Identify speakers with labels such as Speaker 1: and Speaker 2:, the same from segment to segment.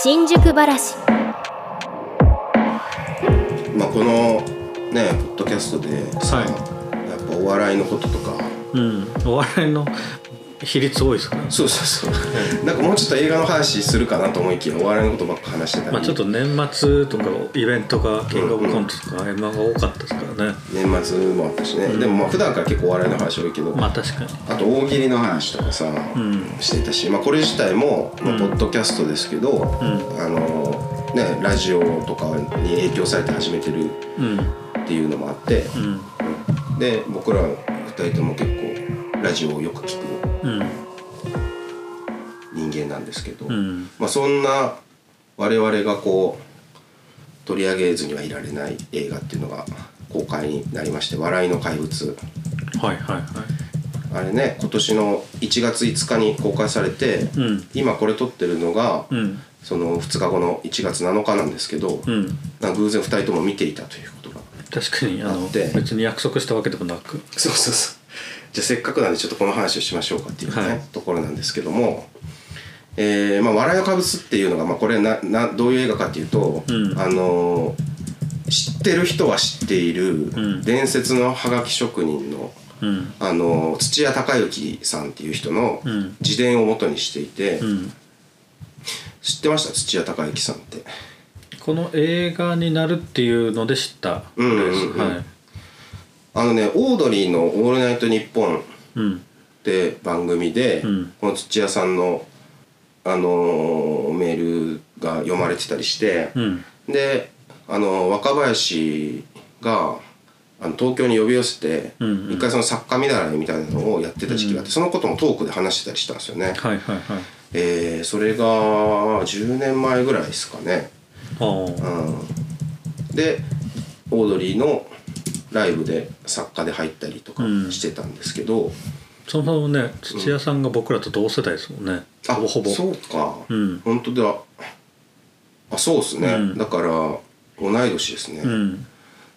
Speaker 1: 新宿ばらし。
Speaker 2: まあこのねポッドキャストでさ、
Speaker 3: はい。
Speaker 2: やっぱお笑いのこととか。
Speaker 3: うん。お笑いの比率多いですからね。
Speaker 2: そうそうそう。なんかもうちょっと映画の話するかなと思いきやお笑いのことばっか話してたり、
Speaker 3: まあちょっと年末とかイベントがキングオブコントとか M−1 が多かったですね。
Speaker 2: 年末もあったしね、でもまあ普段から結構お笑いの話多いけど、
Speaker 3: まあ確かに。
Speaker 2: あと大喜利の話とかさ、してたし、まあ、これ自体も、まあ、ポッドキャストですけど、あのねラジオとかに影響されて始めてる
Speaker 3: うん。
Speaker 2: っていうのもあって、
Speaker 3: うん。
Speaker 2: で僕ら二人とも結構ラジオをよく聞く
Speaker 3: うん。
Speaker 2: 人間なんですけど、
Speaker 3: うん。
Speaker 2: まあ、そんな我々がこう取り上げずにはいられない映画っていうのが公開になりまして「笑いの怪物。
Speaker 3: はいはいはい」
Speaker 2: あれね今年の1月5日に公開されて、
Speaker 3: うん。
Speaker 2: 今これ撮ってるのが、
Speaker 3: うん。
Speaker 2: その2日後の1月7日なんですけど、
Speaker 3: うん。
Speaker 2: な偶然2人とも見ていたということが
Speaker 3: 確かにあ
Speaker 2: って。
Speaker 3: 別に約束したわけでもなく。
Speaker 2: そうそうそう。じゃあせっかくなんでちょっとこの話をしましょうかっていうね、
Speaker 3: はい。
Speaker 2: ところなんですけども「えーまあ、笑いのかぶす」っていうのが、まあ、これななどういう映画かっていうと、
Speaker 3: うん。
Speaker 2: あのー知ってる人は知っている
Speaker 3: ん。
Speaker 2: 伝説のハガキ職人の、
Speaker 3: うん。
Speaker 2: あのー土屋隆之さんっていう人の
Speaker 3: うん。
Speaker 2: 自伝を元にしていて、
Speaker 3: うん。
Speaker 2: 知ってました？土屋隆之さんって。
Speaker 3: この映画になるっていうので知った。
Speaker 2: うんうんうん。
Speaker 3: はい。
Speaker 2: あのねオードリーの「オールナイトニッポン」
Speaker 3: うん。
Speaker 2: って番組で、
Speaker 3: うん。
Speaker 2: この土屋さんの、あのーメールが読まれてたりして、
Speaker 3: うん。
Speaker 2: で、あのー若林があの東京に呼び寄せて、
Speaker 3: うんうん。
Speaker 2: 一回その作家見習いみたいなのをやってた時期があって、そのこともトークで話してたりしたんですよね。
Speaker 3: はいはいはい。
Speaker 2: えーそれが10年前ぐらいですかね。うん、でオードリーのライブで作家で入ったりとか
Speaker 3: うん。
Speaker 2: してたんですけど、
Speaker 3: そもね土屋さんが僕らと同世代ですもんね。
Speaker 2: あ
Speaker 3: ほぼほぼ。
Speaker 2: そうか、
Speaker 3: うん。
Speaker 2: 本当だ。あそうですね、
Speaker 3: うん。
Speaker 2: だから同い年ですね、
Speaker 3: うん。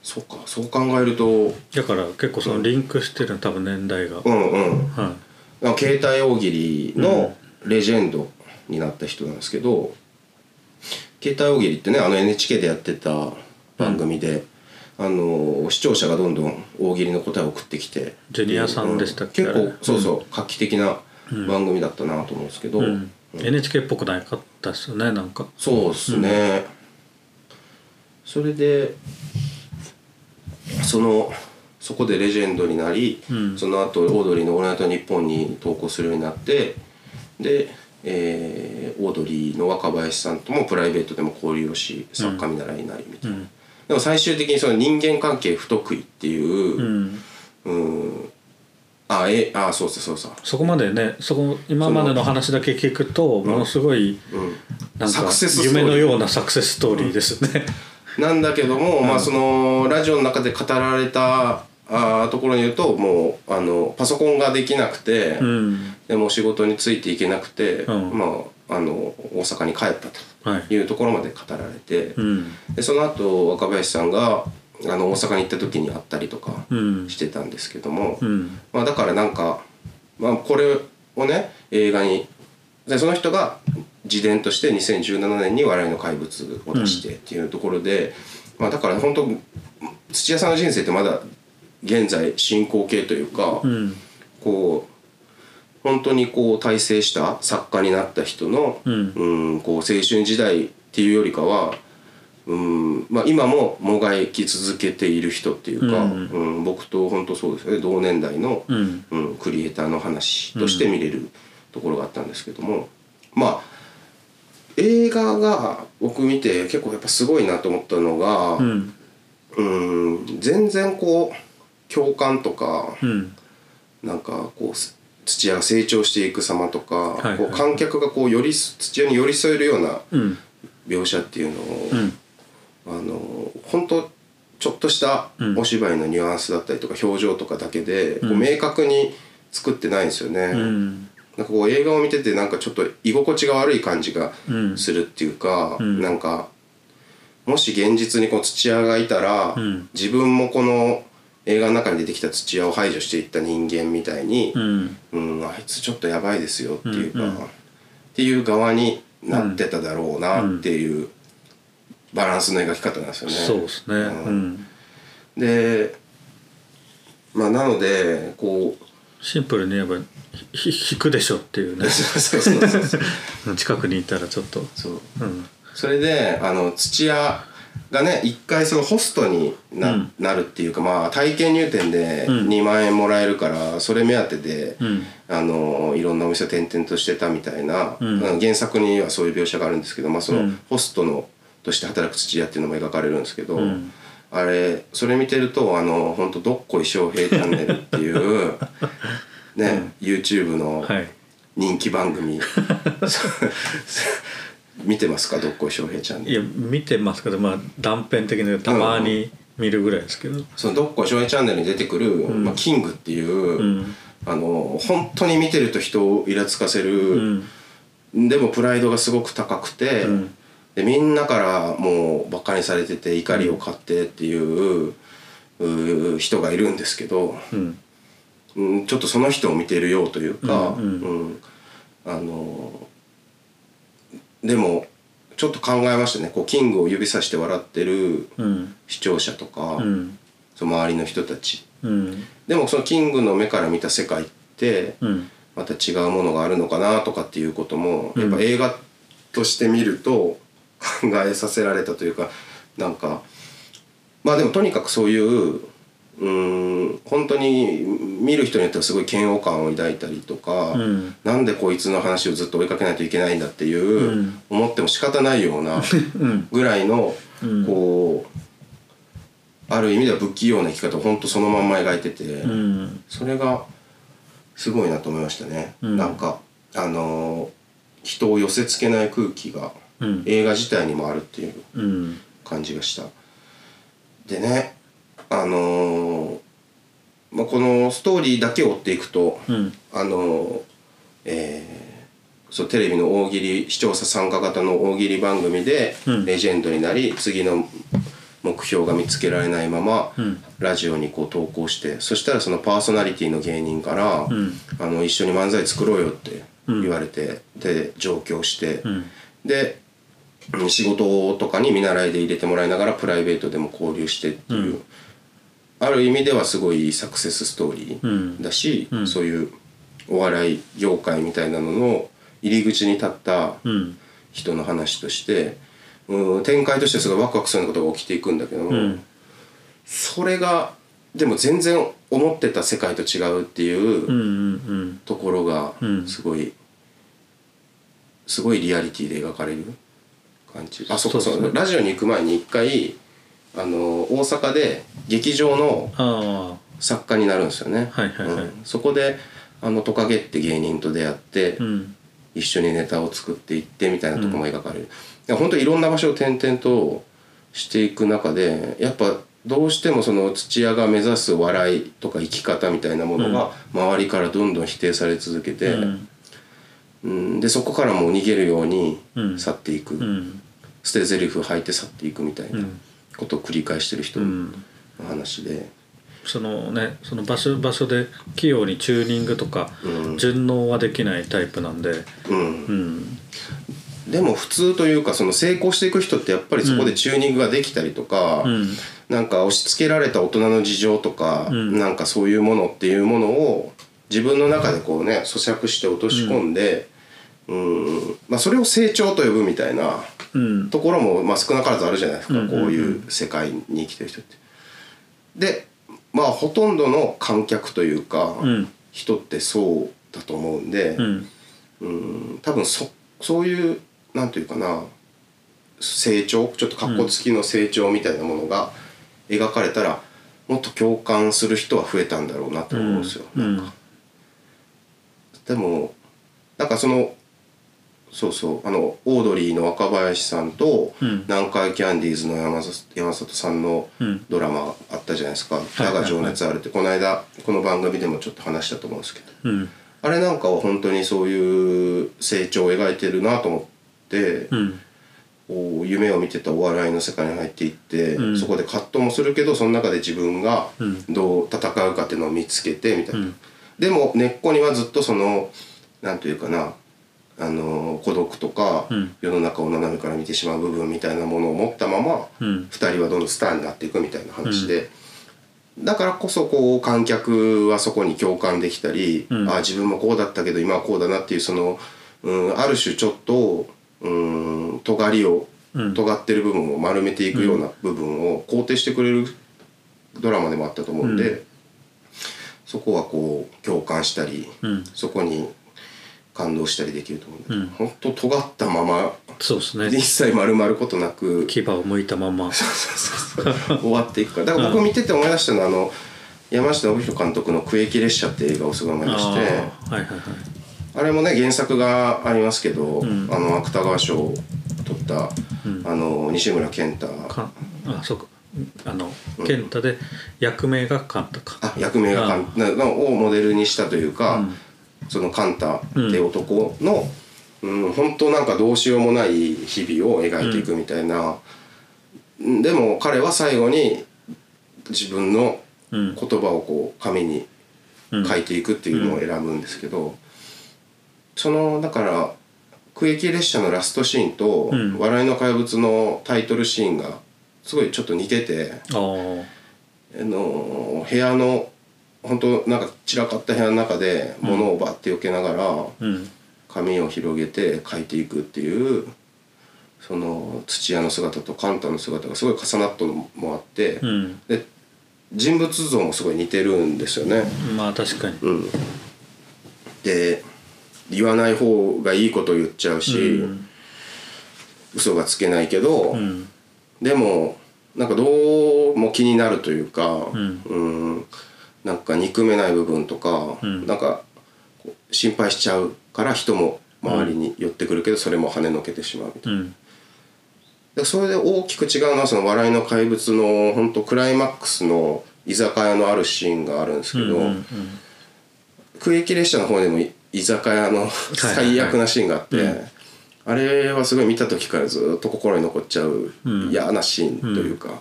Speaker 2: そうかそう考えると。
Speaker 3: だから結構そのリンクしてるの多分年代が。
Speaker 2: うんうん。
Speaker 3: は
Speaker 2: 携帯大喜利のレジェンドになった人なんですけど、携帯大喜利ってねあの NHK でやってた番組で、あの視聴者がどんどん大喜利の答えを送ってきて。
Speaker 3: ジュニアさんでしたっけ
Speaker 2: 結構そうそう、画期的な番組だったなと思うんですけど、
Speaker 3: い、うん、NHK っぽくなかったですよねなんか。
Speaker 2: そうですね、それでそのそこでレジェンドになり、
Speaker 3: うん。
Speaker 2: その後オードリーの「オールナイトニッポン」に投稿するようになってで、えーオードリーの若林さんともプライベートでも交流をし作家見習いになりみたいな、
Speaker 3: うん。
Speaker 2: でも最終的にその人間関係不得意っていうう、
Speaker 3: ん。
Speaker 2: うん、あえあそうそうそうそう。
Speaker 3: そこまでねそこ今までの話だけ聞くとものすごい
Speaker 2: うん。
Speaker 3: なんか夢のようなサクセスストーリーですね
Speaker 2: なんだけども、まあそのラジオの中で語られたあーところに言うともうあのパソコンができなくて、
Speaker 3: うん。
Speaker 2: でも仕事についていけなくて、
Speaker 3: うん。
Speaker 2: まああの大阪に帰った
Speaker 3: はい。
Speaker 2: というところまで語られて、
Speaker 3: うん。
Speaker 2: でその後若林さんがあの大阪に行った時に会ったりとか
Speaker 3: うん。
Speaker 2: してたんですけども、
Speaker 3: うん。
Speaker 2: まあ、だからなんか、まあ、これをね映画にでその人が自伝として2017年に「笑いの怪物」を出してっていうところで、まあ、だから本当土屋さんの人生ってまだ現在進行形というか、
Speaker 3: うん。
Speaker 2: こう本当にこう大成した作家になった人の、
Speaker 3: うん。
Speaker 2: うんこう青春時代っていうよりかは、うんまあ、今ももがき続けている人っていうか、
Speaker 3: うん。
Speaker 2: うん僕と本当そうですね同年代の、
Speaker 3: うん。
Speaker 2: うん、クリエイターの話として見れるところがあったんですけども、まあ映画が僕見て結構やっぱすごいなと思ったのが、
Speaker 3: うん。
Speaker 2: うん全然こう共感とか、
Speaker 3: うん。
Speaker 2: なんかこうす土屋が成長していく様とか、
Speaker 3: いはい。
Speaker 2: こう観客がこう寄りす土屋に寄り添えるような
Speaker 3: うん。
Speaker 2: 描写っていうのを、
Speaker 3: うん。
Speaker 2: あの本当ちょっとした
Speaker 3: うん。
Speaker 2: お芝居のニュアンスだったりとか表情とかだけで、こう
Speaker 3: うん。
Speaker 2: 明確に作ってないんですよね。
Speaker 3: うん
Speaker 2: なんかこう映画を見ててなんかちょっと居心地が悪い感じが
Speaker 3: うん
Speaker 2: するっていうか、
Speaker 3: うん。
Speaker 2: なんかもし現実にこう土屋がいたら、
Speaker 3: うん。
Speaker 2: 自分もこの映画の中に出てきた土屋を排除していった人間みたいに、
Speaker 3: うん。
Speaker 2: うん、あいつちょっとやばいですよっていうか、
Speaker 3: うんうん。
Speaker 2: っていう側になってただろうなっていうバランスの描き方なんですよね。
Speaker 3: そうですね。うん。
Speaker 2: でまあなのでこう
Speaker 3: シンプルに言えばひ引くでしょっていうね。
Speaker 2: そうそうそうそう。
Speaker 3: 近くにいたらちょっと。
Speaker 2: そう。
Speaker 3: うん。
Speaker 2: それであの土屋がね一回そのホストにな,、
Speaker 3: うん。
Speaker 2: なるっていうかまあ体験入店で
Speaker 3: うん。
Speaker 2: 2万円もらえるからそれ目当てで、
Speaker 3: うん。
Speaker 2: あのいろんなお店を転々としてたみたいな、
Speaker 3: うん
Speaker 2: 原作にはそういう描写があるんですけど、まあ、その
Speaker 3: うん。
Speaker 2: ホストのとして働く土屋っていうのも描かれるんですけど、
Speaker 3: うん
Speaker 2: あれそれ見てるとあの本当どっこい翔平チャンネルっていう ね、YouTube の
Speaker 3: はい。
Speaker 2: 人気番組、見てますかどっこい翔平チャンネル？
Speaker 3: いや見てますけどまあ断片的にたまに見るぐらいですけど。
Speaker 2: そのどっこい翔平チャンネルに出てくる、まあ、キングっていう、
Speaker 3: うん。
Speaker 2: あの本当に見てると人をイラつかせ
Speaker 3: う
Speaker 2: る、
Speaker 3: ん。
Speaker 2: でもプライドがすごく高くて、
Speaker 3: うん
Speaker 2: でみんなからもうバカにされてて怒りを買ってっていう,、う人がいるんですけど、
Speaker 3: うん。
Speaker 2: うん、ちょっとその人を見てるようというか、
Speaker 3: うんうん
Speaker 2: うん。あのでもちょっと考えましたね。こうキングを指さして笑ってる
Speaker 3: うん。
Speaker 2: 視聴者とか、
Speaker 3: うん。
Speaker 2: その周りの人たち。
Speaker 3: うん。
Speaker 2: でもそのキングの目から見た世界って
Speaker 3: うん。
Speaker 2: また違うものがあるのかなとかっていうことも
Speaker 3: うん。
Speaker 2: やっぱ映画として見ると考えさせられたというかなんかまあでもとにかくそういううーん本当に見る人によってはすごい嫌悪感を抱いたりとか、
Speaker 3: うん。
Speaker 2: なんでこいつの話をずっと追いかけないといけないんだっていう、
Speaker 3: うん。
Speaker 2: 思っても仕方ないような
Speaker 3: うん。
Speaker 2: ぐらいの、
Speaker 3: うん。
Speaker 2: こうある意味では不器用な生き方を本当そのまんま描いてて、
Speaker 3: うん。
Speaker 2: それがすごいなと思いましたね。
Speaker 3: うん。
Speaker 2: なんかあのー人を寄せ付けない空気が
Speaker 3: うん
Speaker 2: 映画自体にもあるっていう
Speaker 3: うん。
Speaker 2: 感じがした。でねあのーまあ、このストーリーだけ追っていくと、
Speaker 3: うん。
Speaker 2: あのーえーそうテレビの大喜利視聴者参加型の大喜利番組で
Speaker 3: うん。
Speaker 2: レジェンドになり、次の目標が見つけられないまま、
Speaker 3: うん。
Speaker 2: ラジオにこう投稿してそしたらそのパーソナリティの芸人から、
Speaker 3: うん。
Speaker 2: あの一緒に漫才作ろうよって言われて、で上京して、
Speaker 3: うん。
Speaker 2: でうん仕事とかに見習いで入れてもらいながらプライベートでも交流してっていう、
Speaker 3: うん。
Speaker 2: ある意味ではすごいサクセスストーリ
Speaker 3: うん。
Speaker 2: ーだし、
Speaker 3: うん。
Speaker 2: そういうお笑い業界みたいなのの入り口に立った
Speaker 3: うん。
Speaker 2: 人の話として、うん、展開としてすごいワクワクするようなことが起きていくんだけども、
Speaker 3: うん。
Speaker 2: それがでも全然思ってた世界と違うっていうところが
Speaker 3: うん。
Speaker 2: すごい、すごいリアリティで描かれる感じ。あそっか
Speaker 3: そうですね。
Speaker 2: そうラジオに行く前に一回あの大阪で劇場の
Speaker 3: あ
Speaker 2: 作家になるんですよね、
Speaker 3: はいはいはい。
Speaker 2: うん。そこであのトカゲって芸人と出会って、
Speaker 3: あうん。
Speaker 2: 一緒にネタを作っていってみたいなとこも描かれる、いや本当いろんな場所を転々としていく中でやっぱどうしてもその土屋が目指す笑いとか生き方みたいなものが周りからどんどん否定され続けて、
Speaker 3: うん
Speaker 2: うん。でそこからもう逃げるように
Speaker 3: うん。
Speaker 2: 去っていく、
Speaker 3: うん。
Speaker 2: 捨て台詞吐いて去っていくみたいなことを繰り返してる人の
Speaker 3: うん。
Speaker 2: 話で、
Speaker 3: そのねその場所場所で器用にチューニングとか
Speaker 2: うん。
Speaker 3: 順応はできないタイプなんで。
Speaker 2: うん。
Speaker 3: うん。
Speaker 2: でも普通というかその成功していく人ってやっぱりそこでチューニングができたりとか、
Speaker 3: うん。
Speaker 2: なんか押し付けられた大人の事情とか、
Speaker 3: うん。
Speaker 2: なんかそういうものっていうものを自分の中でこうね咀嚼して落とし込んで、うん。まあ、それを成長と呼ぶみたいな
Speaker 3: うん。
Speaker 2: ところも、まあ、少なからずあるじゃないですか、こういう世界に生きてる人って。でまあほとんどの観客というか、
Speaker 3: うん。
Speaker 2: 人ってそうだと思うんで、
Speaker 3: うん。
Speaker 2: うん。多分そそういうなんていうかな成長ちょっとかっこつきの成長みたいなものが描かれたら、もっと共感する人は増えたんだろうなって思うんですよ。
Speaker 3: うん。
Speaker 2: なんかでもなんかそのそうそうあのオードリーの若林さんと、
Speaker 3: うん。
Speaker 2: 南海キャンディーズの山里山里さんの
Speaker 3: うん
Speaker 2: ドラマあったじゃないですか「
Speaker 3: い
Speaker 2: だが情熱ある」って。この間この番組でもちょっと話したと思うんですけど。
Speaker 3: うん。
Speaker 2: あれなんかは本当にそういう成長を描いてるなと思って、
Speaker 3: うん。
Speaker 2: こう夢を見てたお笑いの世界に入っていって、
Speaker 3: うん。
Speaker 2: そこで葛藤もするけどその中で自分が
Speaker 3: うん。
Speaker 2: どう戦うかっていうのを見つけてみたいな、
Speaker 3: うん。
Speaker 2: でも根っこにはずっとそのなんというかなあの孤独とか、
Speaker 3: うん。
Speaker 2: 世の中を斜めから見てしまう部分みたいなものを持ったまま、
Speaker 3: うん。
Speaker 2: 2人はどんどんスターになっていくみたいな話で、だからこそこう観客はそこに共感できたり、
Speaker 3: うん。
Speaker 2: ああ自分もこうだったけど今はこうだなっていうその、うん、ある種ちょっと、うん、尖りを
Speaker 3: うん。
Speaker 2: 尖ってる部分を丸めていくような部分を肯定してくれるドラマでもあったと思うんで、
Speaker 3: う
Speaker 2: そこはこう共感したり、
Speaker 3: うん。
Speaker 2: そこに感動したりできると思うんだけど、
Speaker 3: うん。
Speaker 2: 本当尖ったまま
Speaker 3: そうですね。
Speaker 2: 一切丸まることなく
Speaker 3: 牙を向いたまま。
Speaker 2: 終わっていくから。だから僕見てて思い出したのはあの山下信弘監督の「区域列車」って映画をすごい思い出して
Speaker 3: あー。はいはいはい。
Speaker 2: あれもね原作がありますけど、
Speaker 3: ん。
Speaker 2: あの芥川賞を取った、
Speaker 3: うん。
Speaker 2: あの西村健太。
Speaker 3: かあそうか。あの健太で役名がカンタか。
Speaker 2: あ役名がカンなのをモデルにしたというか、
Speaker 3: うん
Speaker 2: そのカンタって男の、うん本当なんかどうしようもない日々を描いていくみたいな、でも彼は最後に自分の
Speaker 3: うん。
Speaker 2: 言葉をこう紙に
Speaker 3: うん。
Speaker 2: 書いていくっていうのを選ぶんですけど、そのだから区域列車のラストシーンと「
Speaker 3: うん。
Speaker 2: 笑いの怪物」のタイトルシーンがすごいちょっと似てて。
Speaker 3: あ
Speaker 2: の部屋の本当なんか散らかった部屋の中で物をバッて避けながら
Speaker 3: うん。
Speaker 2: 紙を広げて書いていくっていうその土屋の姿とカンタの姿がすごい重なったのもあって、
Speaker 3: うん。
Speaker 2: で人物像もすごい似てるんですよね。
Speaker 3: まあ確かに。
Speaker 2: うん、で言わない方がいいことを言っちゃうし、
Speaker 3: うん。
Speaker 2: 嘘がつけないけど、
Speaker 3: うん。
Speaker 2: でもなんかどうも気になるというか、
Speaker 3: ん。
Speaker 2: うんなんか憎めない部分とか、
Speaker 3: うん。
Speaker 2: なんか心配しちゃうから人も周りに寄ってくるけど、それも跳ねのけてしまうみたいな。
Speaker 3: うん。
Speaker 2: でそれで大きく違うのはその「笑いの怪物」の本当クライマックスの居酒屋のあるシーンがあるんですけど、
Speaker 3: うんうん
Speaker 2: 区域列車の方でもい居酒屋の最悪なシーンがあって、
Speaker 3: うん。
Speaker 2: あれはすごい見た時からずっと心に残っちゃう
Speaker 3: うん。
Speaker 2: 嫌なシーンというか、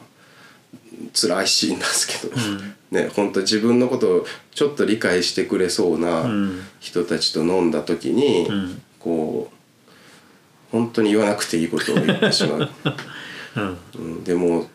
Speaker 2: 辛いシーンなんですけど、
Speaker 3: ん。
Speaker 2: ね本当自分のことをちょっと理解してくれそうな
Speaker 3: うん。
Speaker 2: 人たちと飲んだ時に、
Speaker 3: うん。
Speaker 2: こう本当に言わなくていいことを言ってしまう。
Speaker 3: うん。
Speaker 2: うん、でも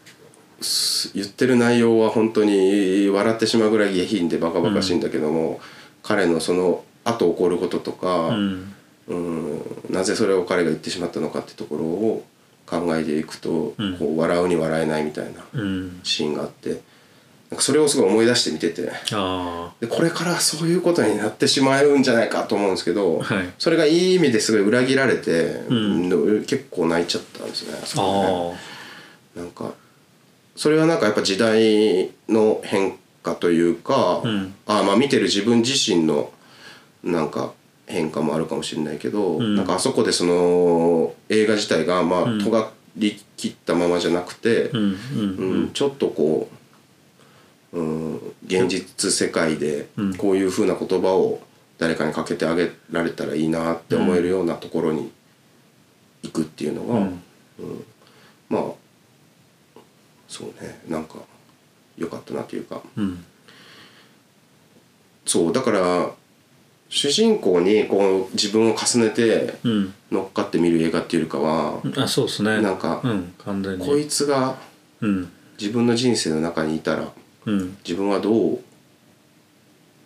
Speaker 2: す言ってる内容は本当に笑ってしまうぐらい下品でバカバカしいんだけども、彼のその後起こることとか、
Speaker 3: うん。
Speaker 2: うん。なぜそれを彼が言ってしまったのかってところを考えていくと、
Speaker 3: うん。
Speaker 2: こう笑うに笑えないみたいな
Speaker 3: うん。
Speaker 2: シーンがあってなんかそれをすごい思い出して見てて
Speaker 3: あ
Speaker 2: でこれからそういうことになってしまうんじゃないかと思うんですけど、
Speaker 3: はい。
Speaker 2: それがいい意味ですごい裏切られて、
Speaker 3: ん
Speaker 2: うん。結構泣いちゃったんですね。あそね。なんかそれはなんかやっぱ時代の変化というか、
Speaker 3: うん。
Speaker 2: あまあ見てる自分自身のなんか変化もあるかもしれないけど、
Speaker 3: ん。
Speaker 2: なんかあそこでその映画自体がまあ
Speaker 3: うん。
Speaker 2: 尖りきったままじゃなくて、
Speaker 3: うんうん
Speaker 2: うん。ちょっとこう、うん、現実世界で
Speaker 3: うん。
Speaker 2: こういうふうな言葉を誰かにかけてあげられたらいいなって思えるようなところに行くっていうのが、
Speaker 3: うん。
Speaker 2: まあそうね。なんか良かったなというか。
Speaker 3: うん。
Speaker 2: そうだから主人公にこう自分を重ねて
Speaker 3: うん。
Speaker 2: 乗っかって見る映画っていうよりかは、
Speaker 3: あそうですね。
Speaker 2: なんか
Speaker 3: うん完全に。
Speaker 2: こいつが
Speaker 3: うん。
Speaker 2: 自分の人生の中にいたら
Speaker 3: うん。
Speaker 2: 自分はどう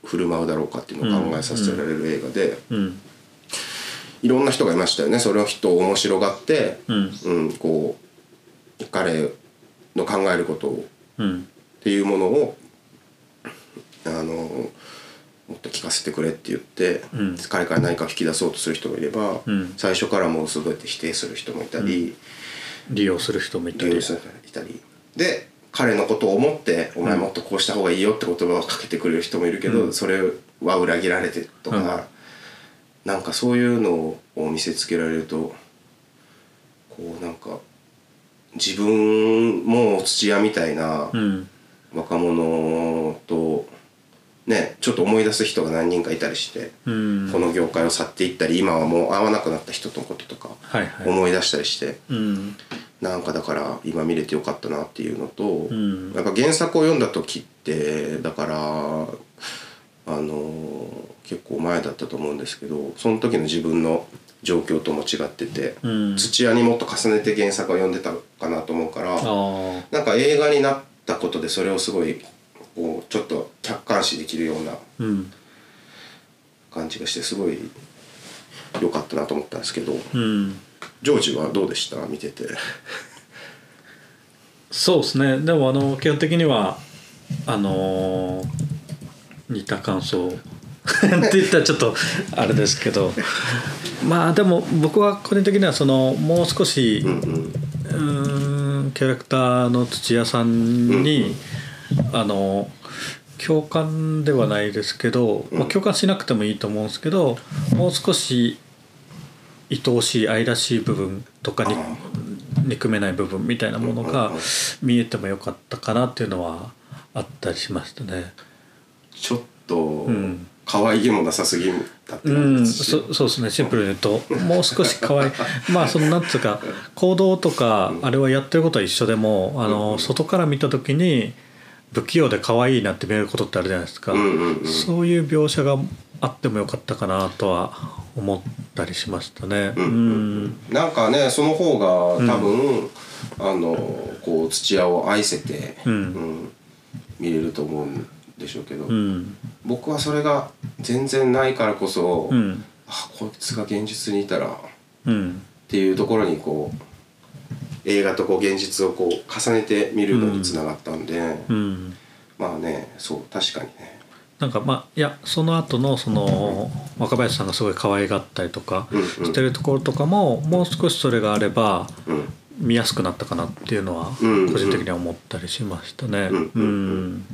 Speaker 2: 振る舞うだろうかっていうのを考えさせられる映画で、
Speaker 3: うん。
Speaker 2: いろんな人がいましたよね。それを人を面白がって、
Speaker 3: うん。
Speaker 2: うん、こう彼の考えることを。
Speaker 3: うん。
Speaker 2: っていうものをあのもっと聞かせてくれって言って、
Speaker 3: うん。
Speaker 2: 彼から何か引き出そうとする人もいれば、
Speaker 3: うん。
Speaker 2: 最初からもう全て否定する人もいたり、
Speaker 3: 利用する人もいたり。
Speaker 2: 利用する人もいたり。で彼のことを思って「お前もっとこうした方がいいよ」って言葉をかけてくれる人もいるけど、
Speaker 3: うん。
Speaker 2: それは裏切られてとか、なんかそういうのを見せつけられるとこうなんか自分も土屋みたいな。
Speaker 3: うん。
Speaker 2: 若者とねちょっと思い出す人が何人かいたりして、
Speaker 3: うん。
Speaker 2: この業界を去っていったり今はもう会わなくなった人のこととか
Speaker 3: はいはい。
Speaker 2: 思い出したりして、
Speaker 3: うん。
Speaker 2: なんかだから今見れてよかったなっていうのと、
Speaker 3: ん。
Speaker 2: やっぱ原作を読んだ時ってだからあの結構前だったと思うんですけどその時の自分の状況とも違ってて、
Speaker 3: うん。
Speaker 2: 土屋にもっと重ねて原作を読んでたかなと思うからなんか映画になったことでそれをすごいこうちょっと客観視できるような
Speaker 3: うん。
Speaker 2: 感じがしてすごい良かったなと思ったんですけど
Speaker 3: うん。
Speaker 2: ジョージはどうでした？見てて。
Speaker 3: そうですね。でもあの基本的にはあのー似た感想。って言ったらちょっとあれですけど。まあでも僕は個人的にはそのもう少し
Speaker 2: うんうん。
Speaker 3: うーんキャラクターの土屋さんに、あの共感ではないですけど、まあ、共感しなくてもいいと思うんですけどもう少し愛おしい愛らしい部分とかに
Speaker 2: あ
Speaker 3: 憎めない部分みたいなものが見えてもよかったかなっていうのはあったりしましたね。
Speaker 2: ちょっと
Speaker 3: ん。
Speaker 2: 可愛げもなさすぎたって
Speaker 3: うん、
Speaker 2: ですし
Speaker 3: そそうですね。シンプルに言うともう少し可愛い。まあそのなんつうか行動とかあれはやってることは一緒でもあの外から見た時に不器用で可愛いなって見えることってあるじゃないですか、
Speaker 2: うんうんうん。
Speaker 3: そういう描写があってもよかったかなとは思ったりしましたね。
Speaker 2: うん
Speaker 3: うん
Speaker 2: なんかねその方が多分、あのこう土屋を愛せて、
Speaker 3: うん。
Speaker 2: 見れると思うんでしょうけど、
Speaker 3: うん。
Speaker 2: 僕はそれが全然ないからこそ、
Speaker 3: うん。
Speaker 2: あこいつが現実にいたらっ
Speaker 3: うん。
Speaker 2: ていうところにこう映画とこう現実をこう重ねて見るのにつながったんで、
Speaker 3: うん。
Speaker 2: まあねそう確かにね。
Speaker 3: なんかまあいやその後のその若林さんがすごい可愛がったりとか
Speaker 2: うんうん。
Speaker 3: してるところとかももう少しそれがあれば
Speaker 2: うん。
Speaker 3: 見やすくなったかなっていうのは
Speaker 2: うんうん
Speaker 3: 個人的には思ったりしましたね。
Speaker 2: うん
Speaker 3: う
Speaker 2: うん。
Speaker 3: ん。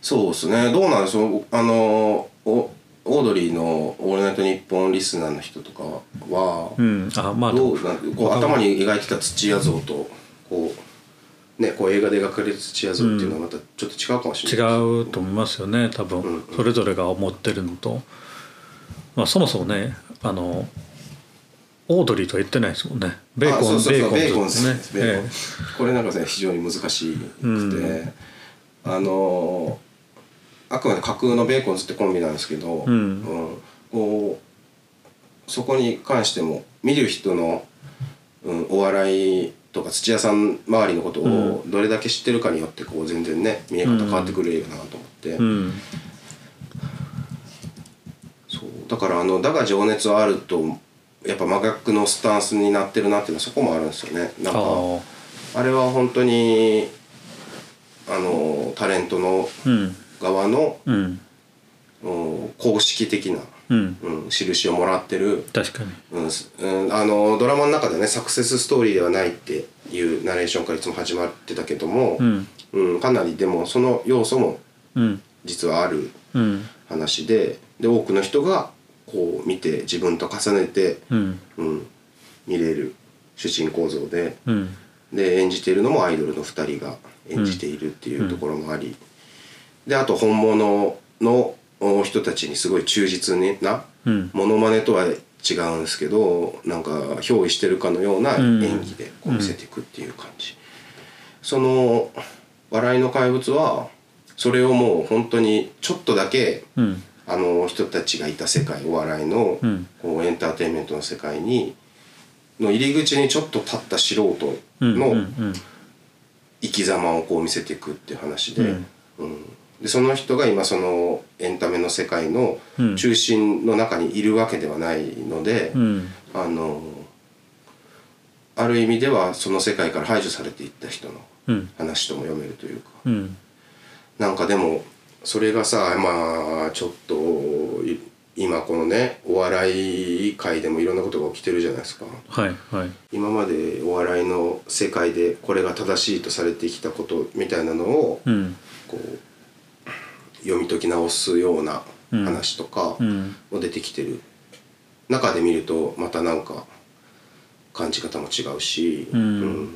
Speaker 2: そうですね。どうなんでしょうあのおオードリーの「オールナイトニッポン」リスナーの人とかは、
Speaker 3: うん。あまあ
Speaker 2: どうなんかこう頭に描いてた土屋像とこうねこう映画で描かれる土屋像っていうのはまたちょっと違うかもし
Speaker 3: 違
Speaker 2: れない、
Speaker 3: うと思いますよね多分、
Speaker 2: うんうん。
Speaker 3: それぞれが思ってるのと、まあ、そもそもねあのオードリーとは言ってないですもんね。ベーコンベ
Speaker 2: ベーコン
Speaker 3: ですね。
Speaker 2: ベーコン。これなんかね非常に難しくて、
Speaker 3: うん。
Speaker 2: あのあくまで架空のベーコンズってコンビなんですけど、
Speaker 3: うん。
Speaker 2: こうそこに関しても見る人の、うん、お笑いとか土屋さん周りのことをどれだけ知ってるかによってこう全然ね見え方変わってくる映画だなと思って、
Speaker 3: うん。
Speaker 2: そう。だからあの「だが情熱はある」とやっぱ真逆のスタンスになってるなっていうのはそこもあるんですよね。なんか
Speaker 3: あ
Speaker 2: あ。れは本当にあのタレントの
Speaker 3: あうん
Speaker 2: 側の、
Speaker 3: うん。
Speaker 2: うん公式的な、
Speaker 3: うん。
Speaker 2: うん、印をもらってる、
Speaker 3: 確かに。
Speaker 2: うんあのドラマの中でねサクセスストーリーではないっていうナレーションからいつも始まってたけども、
Speaker 3: うん。
Speaker 2: うんかなりでもその要素も
Speaker 3: うん。
Speaker 2: 実はある
Speaker 3: うん。
Speaker 2: 話でで多くの人がこう見て自分と重ねて、
Speaker 3: うん。
Speaker 2: うん、見れる主人公像で
Speaker 3: うん。
Speaker 2: で演じているのもアイドルの2人が演じているっていうところもあり、であと本物のお人たちにすごい忠実な
Speaker 3: うん。
Speaker 2: モノマネとは違うんですけどなんか憑依してるかのような演技でこう見せていくっていう感じ、その「笑いの怪物」はそれをもう本当にちょっとだけ
Speaker 3: うん。
Speaker 2: あの人たちがいた世界お笑いの
Speaker 3: うん。
Speaker 2: こうエンターテインメントの世界にの入り口にちょっと立った素人
Speaker 3: うん
Speaker 2: の
Speaker 3: うん。
Speaker 2: 生き様をこう見せていくっていう話で,、
Speaker 3: うん。
Speaker 2: うんでその人が今そのエンタメの世界の
Speaker 3: うん。
Speaker 2: 中心の中にいるわけではないので、
Speaker 3: うん。
Speaker 2: あのある意味ではその世界から排除されていった人の
Speaker 3: うん。
Speaker 2: 話とも読めるというか。
Speaker 3: うん。
Speaker 2: なんかでもそれがさまあちょっとい今このねお笑い界でもいろんなことが起きてるじゃないですか。
Speaker 3: はいはい。
Speaker 2: 今までお笑いの世界でこれが正しいとされてきたことみたいなのを
Speaker 3: うん。
Speaker 2: こう読み解き直すような話とか
Speaker 3: うん。
Speaker 2: も出てきてる。中で見るとまたなんか感じ方も違うし、
Speaker 3: うん。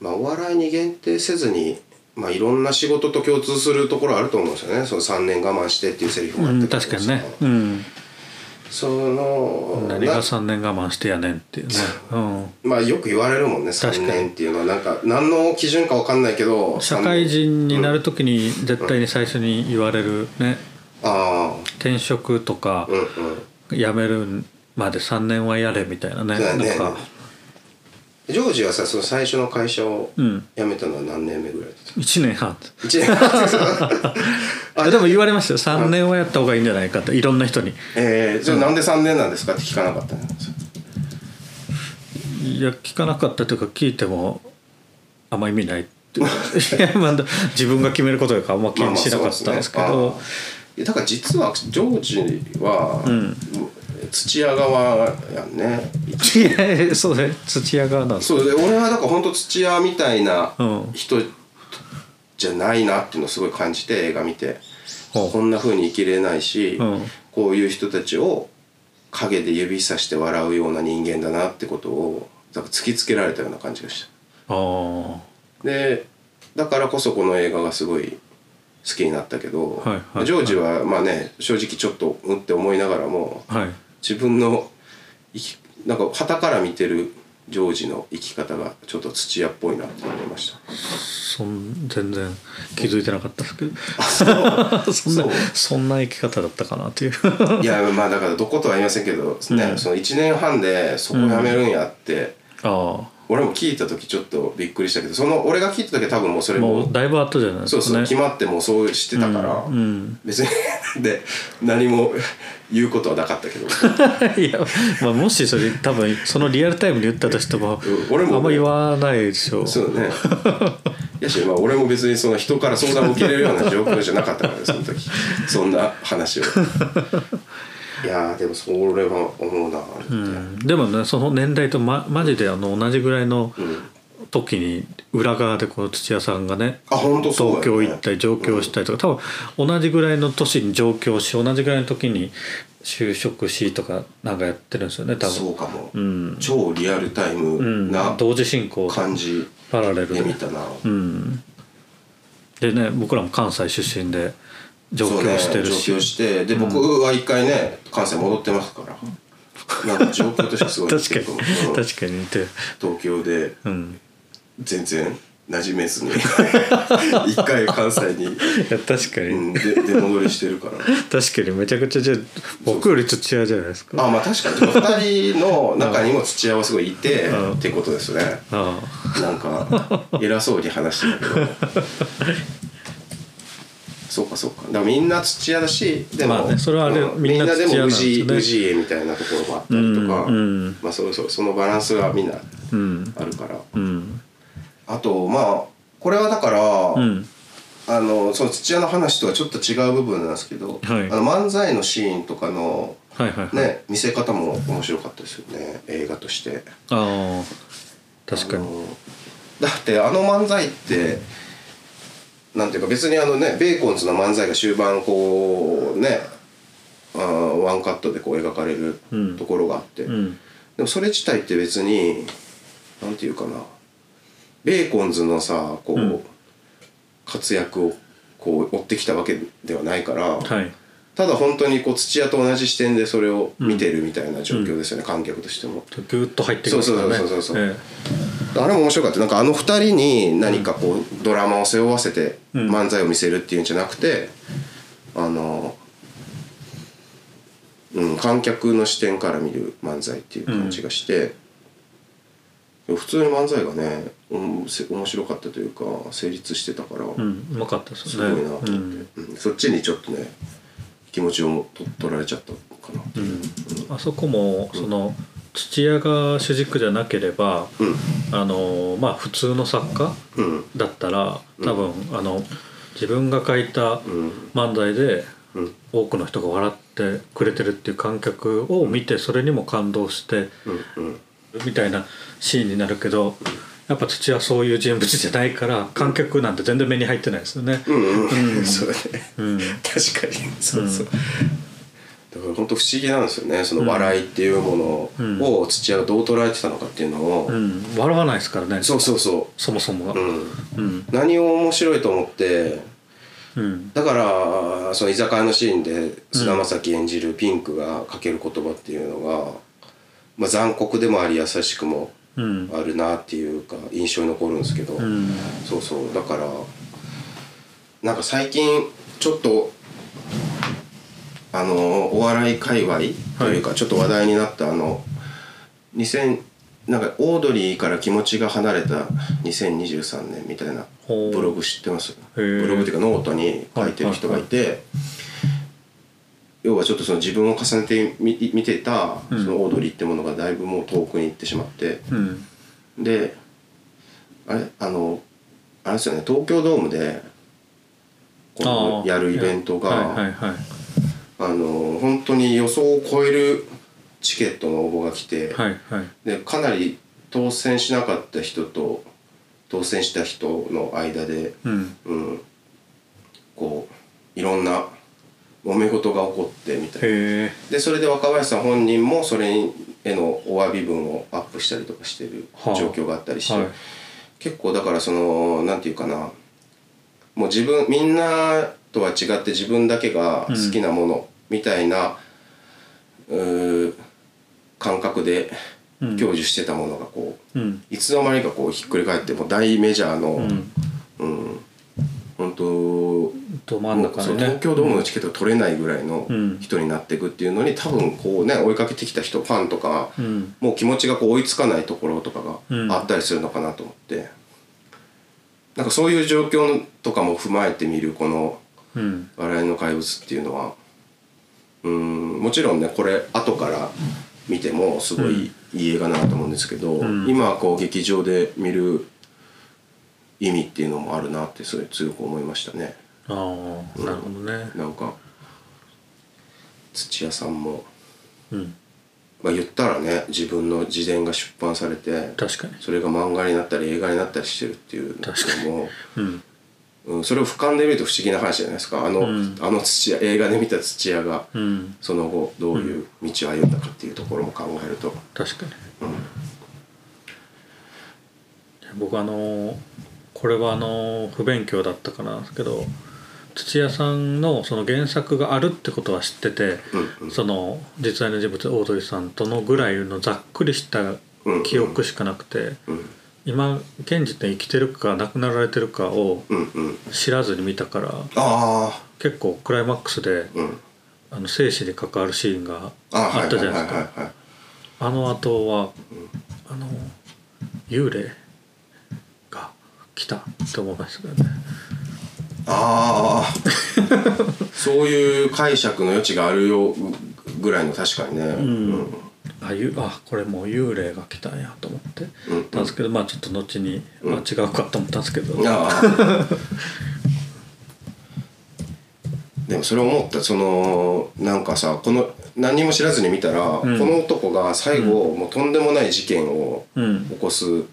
Speaker 2: まあ、お笑いに限定せずに、まあ、いろんな仕事と共通するところあると思うんですよね。その3年我慢してっていうセリフもあったけどさ。
Speaker 3: 確かにね。うん
Speaker 2: その
Speaker 3: 何が
Speaker 2: な
Speaker 3: 3年我慢してやねんっていうね。うん。
Speaker 2: まあよく言われるもんね3
Speaker 3: 確かに。
Speaker 2: 年っていうのは。なんか何の基準か分かんないけど
Speaker 3: 社会人にな
Speaker 2: る
Speaker 3: る時に絶対に最初に言われるね。
Speaker 2: ああ。
Speaker 3: 転職とか
Speaker 2: うんうん。
Speaker 3: 辞めるまで3年はやれみたいなね。
Speaker 2: ね。
Speaker 3: なんか
Speaker 2: ジョージはさその最初の会社を
Speaker 3: うん。
Speaker 2: 辞めたのは何年目ぐらいだった
Speaker 3: ？1年半。
Speaker 2: 1年
Speaker 3: あ でも言われましたよ。3年はやった方がいいんじゃないかっていろんな人に。
Speaker 2: えー、じゃあなんで3年なんですか？って聞かなかったの？
Speaker 3: いや聞かなかったというか聞いてもあんま意味ないって。いやまあ自分が決めることやからあんま気にしなかったんですけど、
Speaker 2: まあまあね。だから実はジョージは、
Speaker 3: ん
Speaker 2: 土屋側やんね。
Speaker 3: そうね。土屋側なん
Speaker 2: そうで俺はだから本当土屋みたいな
Speaker 3: うん。
Speaker 2: 人じゃないなっていうのをすごい感じて映画見て。
Speaker 3: ほう。
Speaker 2: こんな風に生きれないし、
Speaker 3: うん。
Speaker 2: こういう人たちを陰で指さして笑うような人間だなってことを突きつけられたような感じがした。でだからこそこの映画がすごい好きになったけど、
Speaker 3: はいはい。
Speaker 2: ジョージはまあね正直ちょっとうんって思いながらも
Speaker 3: はい
Speaker 2: 自分の生きなんか傍から見てるジョージの生き方がちょっと土屋っぽいなって思いました。
Speaker 3: そん全然気づいてなかったですけど。
Speaker 2: そう。
Speaker 3: そんな
Speaker 2: そう。
Speaker 3: そんな生き方だったかなっていう。
Speaker 2: いやまあだからどことは言いませんけど、ね
Speaker 3: うん。
Speaker 2: その1年半でそこ辞めるんやって、
Speaker 3: あ
Speaker 2: 俺も聞いた時ちょっとびっくりしたけどその俺が聞いた時は多分もうそ
Speaker 3: あ
Speaker 2: れも
Speaker 3: だいぶ後じゃないで
Speaker 2: そうそう、
Speaker 3: すかね
Speaker 2: 決まってもうそうしてたから、
Speaker 3: うんうん。
Speaker 2: 別に で何も言うことはなかったけど。
Speaker 3: いや、まあ、もしそれ多分そのリアルタイムに言ったとしても、
Speaker 2: うん俺も
Speaker 3: あんま言わないでしょ
Speaker 2: そうだね。やし、まあ、俺も別にその人から相談を受けれるような状況じゃなかったからその時。そんな話を。いやーでもそれは思うな
Speaker 3: うん、でもねその年代とまマジであの同じぐらいの
Speaker 2: うん
Speaker 3: 時に裏側でこの土屋さんがね東京行ったり上京したりとか、多分同じぐらいの年に上京し同じぐらいの時に就職しとかなんかやってるんですよね多分。
Speaker 2: そうかも、
Speaker 3: うん、
Speaker 2: 超リアルタイ
Speaker 3: うん。
Speaker 2: ムな
Speaker 3: 同時進行
Speaker 2: 感じ
Speaker 3: パラレルで。
Speaker 2: で見たな、
Speaker 3: うん。でね僕らも関西出身で上京してるし、
Speaker 2: 上京してで僕は一回ね関西戻ってますから。なんか状況としてすごい
Speaker 3: 確かに。
Speaker 2: うん。
Speaker 3: 確かに。似てる
Speaker 2: 東京で。
Speaker 3: うん
Speaker 2: 全然馴染めずに 一回関西に、
Speaker 3: いや確かに、
Speaker 2: うん、で出戻りしてるから。
Speaker 3: 確かにめちゃくちゃじゃあ僕より土屋じゃないですか。
Speaker 2: あまあ確かに。2人の中にも土屋はすごいいて
Speaker 3: うん
Speaker 2: ってことですね。
Speaker 3: あ
Speaker 2: なんか偉そうに話してたけど。そうかそうか。だからみんな土屋だしでも、
Speaker 3: まあねそれはあれ
Speaker 2: うん
Speaker 3: みんな
Speaker 2: でも
Speaker 3: 土屋なんですよね。
Speaker 2: 氏氏家みたいなところもあったりとか、
Speaker 3: うんうん。
Speaker 2: まあそうそうそのバランスがみんな
Speaker 3: あうん。
Speaker 2: あるから。
Speaker 3: うん
Speaker 2: あとまあこれはだから、
Speaker 3: うん。
Speaker 2: あのその土屋の話とはちょっと違う部分なんですけど、
Speaker 3: はい。
Speaker 2: あの漫才のシーンとかの
Speaker 3: はいはいはい、
Speaker 2: ね見せ方も面白かったですよね映画として。
Speaker 3: ああ確かに。
Speaker 2: だってあの漫才ってなんていうか別にあのねベーコンズの漫才が終盤こうねあーワンカットでこう描かれる
Speaker 3: うん。
Speaker 2: ところがあって、
Speaker 3: うん。
Speaker 2: でもそれ自体って別になんていうかなベーコンズのさこう、
Speaker 3: うん。
Speaker 2: 活躍をこう追ってきたわけではないから、
Speaker 3: はい。
Speaker 2: ただ本当にこう土屋と同じ視点でそれを見てるみたいな状況ですよね、観客としても。
Speaker 3: グーッと入ってくるからね。
Speaker 2: そうそうそうそう
Speaker 3: え
Speaker 2: あれも面白かった。なんかあの二人に何かこうドラマを背負わせて
Speaker 3: うん。
Speaker 2: 漫才を見せるっていうんじゃなくて、あの、うん、観客の視点から見る漫才っていう感じがして、普通に漫才がね、面白かったというか成立してたから、
Speaker 3: えうんうまかったです
Speaker 2: す
Speaker 3: ね。
Speaker 2: ごいなと思って、
Speaker 3: うん。
Speaker 2: うん。そっちにちょっとね気持ちを取られちゃったかなう。
Speaker 3: あそこもその土屋が主軸じゃなければ
Speaker 2: うん。
Speaker 3: あのまあ普通の作家
Speaker 2: うん。
Speaker 3: だったら多分、あの自分が書いた
Speaker 2: うん。
Speaker 3: 漫才で
Speaker 2: うん。
Speaker 3: 多くの人が笑ってくれてるっていう観客を見てそれにも感動してみたいなシーンになるけどやっぱ土屋はそういう人物じゃないから観客なんて全然目に入ってないですよね。
Speaker 2: うん。うん、
Speaker 3: うん。
Speaker 2: そうだね。
Speaker 3: うん。
Speaker 2: 確かに。そうそう、だから本当不思議なんですよね。その笑いっていうものを土屋がどう捉えてたのかっていうのを、
Speaker 3: うん、笑わないですからね。
Speaker 2: そうそうそ
Speaker 3: そもそもが。
Speaker 2: う、うん、
Speaker 3: うん。
Speaker 2: 何を面白いと思って
Speaker 3: うん。
Speaker 2: だからその居酒屋のシーンで菅田将暉演じるピンクがかける言葉っていうのが、まあ、残酷でもあり優しくも
Speaker 3: うん。
Speaker 2: あるなっていうか印象に残るんですけど、
Speaker 3: うん。
Speaker 2: そうそう。だからなんか最近ちょっとああのお笑い界隈というか、ちょっと話題になったあの2000なんかオードリーから気持ちが離れた2023年みたいなブログ知ってます？ブログっていうかノートに書いてる人がいて、要はちょっとその自分を重ねてみ見てたそのオードリーってものがだいぶもう遠くに行ってしまって、
Speaker 3: うん。
Speaker 2: であれ？あのあれですよね。東京ドームでこのやるイベントが、
Speaker 3: はいはいはい。
Speaker 2: あの本当に予想を超えるチケットの応募が来て、
Speaker 3: はいはい。
Speaker 2: でかなり当選しなかった人と当選した人の間で、
Speaker 3: うん。
Speaker 2: うん、こういろんな揉め事が起こってみたいな。でそれで若林さん本人もそれへのお詫び文をアップしたりとかしてる
Speaker 3: はあ。
Speaker 2: 状況があったりして、
Speaker 3: はい。
Speaker 2: 結構だからそのなんていうかなもう自分みんなとは違って自分だけが好きなものみたいな、うー感覚で
Speaker 3: うん。
Speaker 2: 享受してたものがこう
Speaker 3: うん。
Speaker 2: いつの間にかこうひっくり返ってもう大メジャーの、
Speaker 3: うん。
Speaker 2: うん、本当
Speaker 3: ど真ん中ね。
Speaker 2: 東京ドームのチケットが取れないぐらいの
Speaker 3: うん
Speaker 2: 人になっていくっていうのに多分こうね追いかけてきた人ファンとか
Speaker 3: うん。
Speaker 2: もう気持ちがこう追いつかないところとか
Speaker 3: うん。
Speaker 2: があったりするのかなと思って、なんかそういう状況とかも踏まえてみるこの
Speaker 3: うん「
Speaker 2: 笑いの怪物」っていうのは。うんもちろんねこれ後から見てもすごいいい映画だなと思うんですけど、
Speaker 3: ん。
Speaker 2: 今こう劇場で見る意味っていうのもあるなってすごい強く思いましたね。
Speaker 3: ああなるほどね。
Speaker 2: なんか土屋さんも、
Speaker 3: うん。
Speaker 2: まあ、言ったらね自分の自伝が出版されて
Speaker 3: 確かに。
Speaker 2: それが漫画になったり映画になったりしてるっていう
Speaker 3: 確か
Speaker 2: のも、
Speaker 3: うん。
Speaker 2: うん、それを俯瞰で見ると不思議な話じゃないですか。あの,、
Speaker 3: うん。
Speaker 2: あの土屋映画で見た土屋が
Speaker 3: うん。
Speaker 2: その後どういう道を歩んだかっていうところも考えると、
Speaker 3: 確かに。僕あのこれはあの不勉強だったかなんですけど土屋さんのその原作があるってことは知ってて、
Speaker 2: うんうん。
Speaker 3: その実在の人物オードリーさんとのぐらいのざっくりした記憶しかなくて、
Speaker 2: うん。
Speaker 3: 今現時点生きてるか亡くなられてるかを
Speaker 2: うんうん。
Speaker 3: 知らずに見たから
Speaker 2: あ
Speaker 3: 結構クライマックスで
Speaker 2: あうん。
Speaker 3: あの生死に関わるシーンが
Speaker 2: あ
Speaker 3: あったじゃないですか。あの後は、あの幽霊が来たって思いましたけどね。
Speaker 2: ああ そういう解釈の余地があるよぐらいの確かにね、うん。
Speaker 3: あゆあこれもう幽霊が来たんやと思って。
Speaker 2: うん。
Speaker 3: たん。ですけどまあちょっと後に、
Speaker 2: うん。
Speaker 3: あ違うかと思ったんですけど、
Speaker 2: でもそれ思ったそのなんかさこの何も知らずに見たら、
Speaker 3: うん。
Speaker 2: この男が最後、もうとんでもない事件を
Speaker 3: うん。
Speaker 2: 起こす
Speaker 3: うん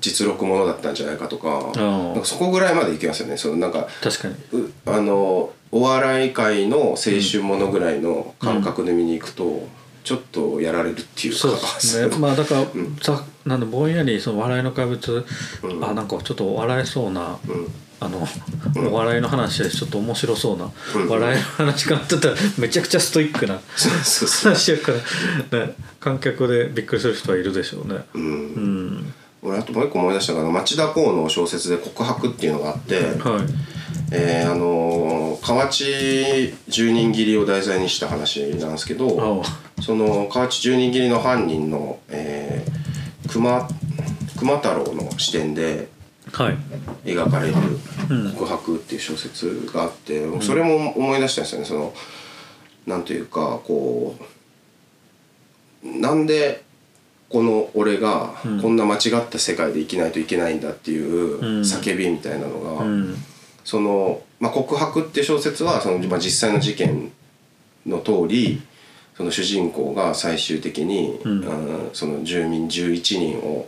Speaker 2: 実録ものだったんじゃないかとか,、
Speaker 3: あ
Speaker 2: なんかそこぐらいまでいきますよね。そのなんか
Speaker 3: 確かに。
Speaker 2: うあのお笑い界の青春ものぐらいの感覚で見に行くと、ちょっとやられるっていうか。
Speaker 3: そうですね。まあだから、
Speaker 2: ん。
Speaker 3: ざなんでぼんやりその笑いの怪物、
Speaker 2: うん。
Speaker 3: あなんかちょっと笑えそうな
Speaker 2: うん。
Speaker 3: あの、お笑いの話でちょっと面白そうな、
Speaker 2: うん。
Speaker 3: 笑いの話かなって言ったらめちゃくちゃストイックな話やから、ね、観客でびっくりする人はいるでしょうね。
Speaker 2: うん。
Speaker 3: うん、
Speaker 2: 俺あともう一個思い出したのが町田公の小説で「告白」っていうのがあって、
Speaker 3: はい。
Speaker 2: えーあのー河内十人斬りを題材にした話なんですけど
Speaker 3: あ
Speaker 2: その河内十人斬りの犯人の、えー熊熊太郎の視点で
Speaker 3: はい。
Speaker 2: 描かれる
Speaker 3: うん「
Speaker 2: 告白」っていう小説があって、それも思い出したんですよね。そのなんというかこうなんでこの俺が
Speaker 3: うん。
Speaker 2: こんな間違った世界で生きないといけないんだっていう
Speaker 3: うん。
Speaker 2: 叫びみたいなのが、
Speaker 3: うん。
Speaker 2: その、まあ、告白って小説はその、まあ、実際の事件の通りその主人公が最終的に、その住民11人を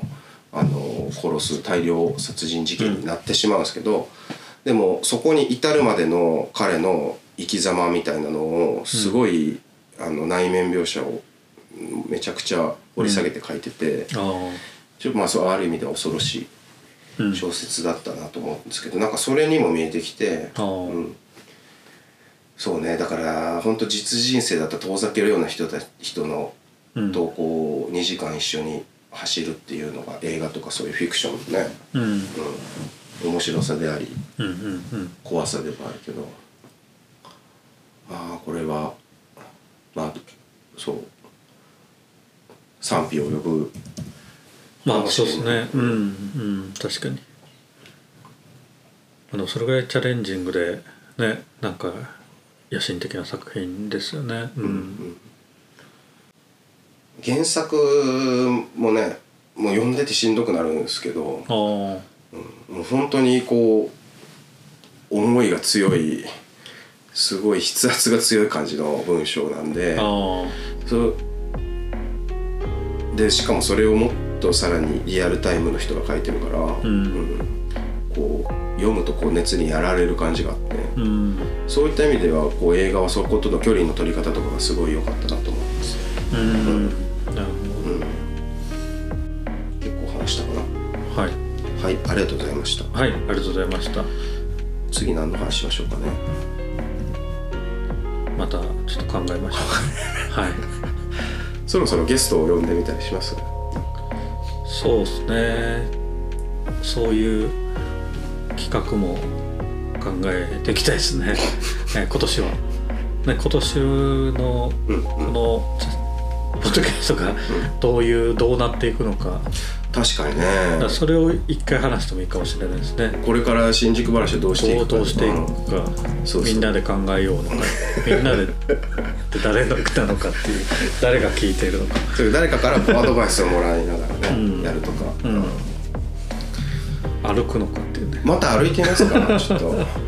Speaker 2: あの殺す大量殺人事件になってしまうんですけど、でもそこに至るまでの彼の生き様みたいなのをすごい、あの内面描写をめちゃくちゃ掘り下げて書いてて、
Speaker 3: あ
Speaker 2: ちょっとまあそうある意味では恐ろしい小説だったなと思うんですけどなんかそれにも見えてきて、うん、そうねだから本当実人生だったら遠ざけるような人た人の
Speaker 3: うん。
Speaker 2: とこう2時間一緒に走るっていうのが映画とかそういうフィクションのね、
Speaker 3: うん。
Speaker 2: うん、面白さであり
Speaker 3: うんうんうん。
Speaker 2: 怖さでもあるけどああこれはまあそう賛否を呼ぶ。
Speaker 3: まあそうですね。うんうん確かに。あのそれぐらいチャレンジングでねなんか野心的な作品ですよね。うん、
Speaker 2: 原作もねもう読んでてしんどくなるんですけど
Speaker 3: ああ。
Speaker 2: もう本当にこう思いが強いすごい筆圧が強い感じの文章なんで
Speaker 3: あ。
Speaker 2: そうでしかもそれをもっとさらにリアルタイムの人が書いてるから、
Speaker 3: あうん。
Speaker 2: うん。こう読むとこう熱にやられる感じがあって、
Speaker 3: うん。
Speaker 2: そういった意味ではこう映画はそことの距離の取り方とかがすごい良かったなと思います、
Speaker 3: うん。なる
Speaker 2: うん、結構話したかな？
Speaker 3: ほどはい。
Speaker 2: はいありがとうございました。
Speaker 3: はいありがとうございました。
Speaker 2: 次何の話しましょうかね。
Speaker 3: またちょっと考えましょう はい
Speaker 2: そろそろゲストを呼んでみたりします？
Speaker 3: そうですね。そういう企画も考えていきたいですね。ね今年は、ね、今年の
Speaker 2: うん
Speaker 3: このポッドキャストがどういうどうなっていくのか
Speaker 2: 確かに
Speaker 3: だから
Speaker 2: ね
Speaker 3: それを一回話してもいいかもしれないですね。
Speaker 2: これから新宿話をどうしていくか。
Speaker 3: どうしていく
Speaker 2: うん。
Speaker 3: か
Speaker 2: そうそう
Speaker 3: みんなで考えようのか みんなでで誰のなのかっていう誰が聞いているのか。
Speaker 2: それ誰かからアドバイスをもらいながらね、
Speaker 3: うん。
Speaker 2: やるとか、
Speaker 3: うん。歩くのかっていうね。
Speaker 2: また歩いてみますかちょっと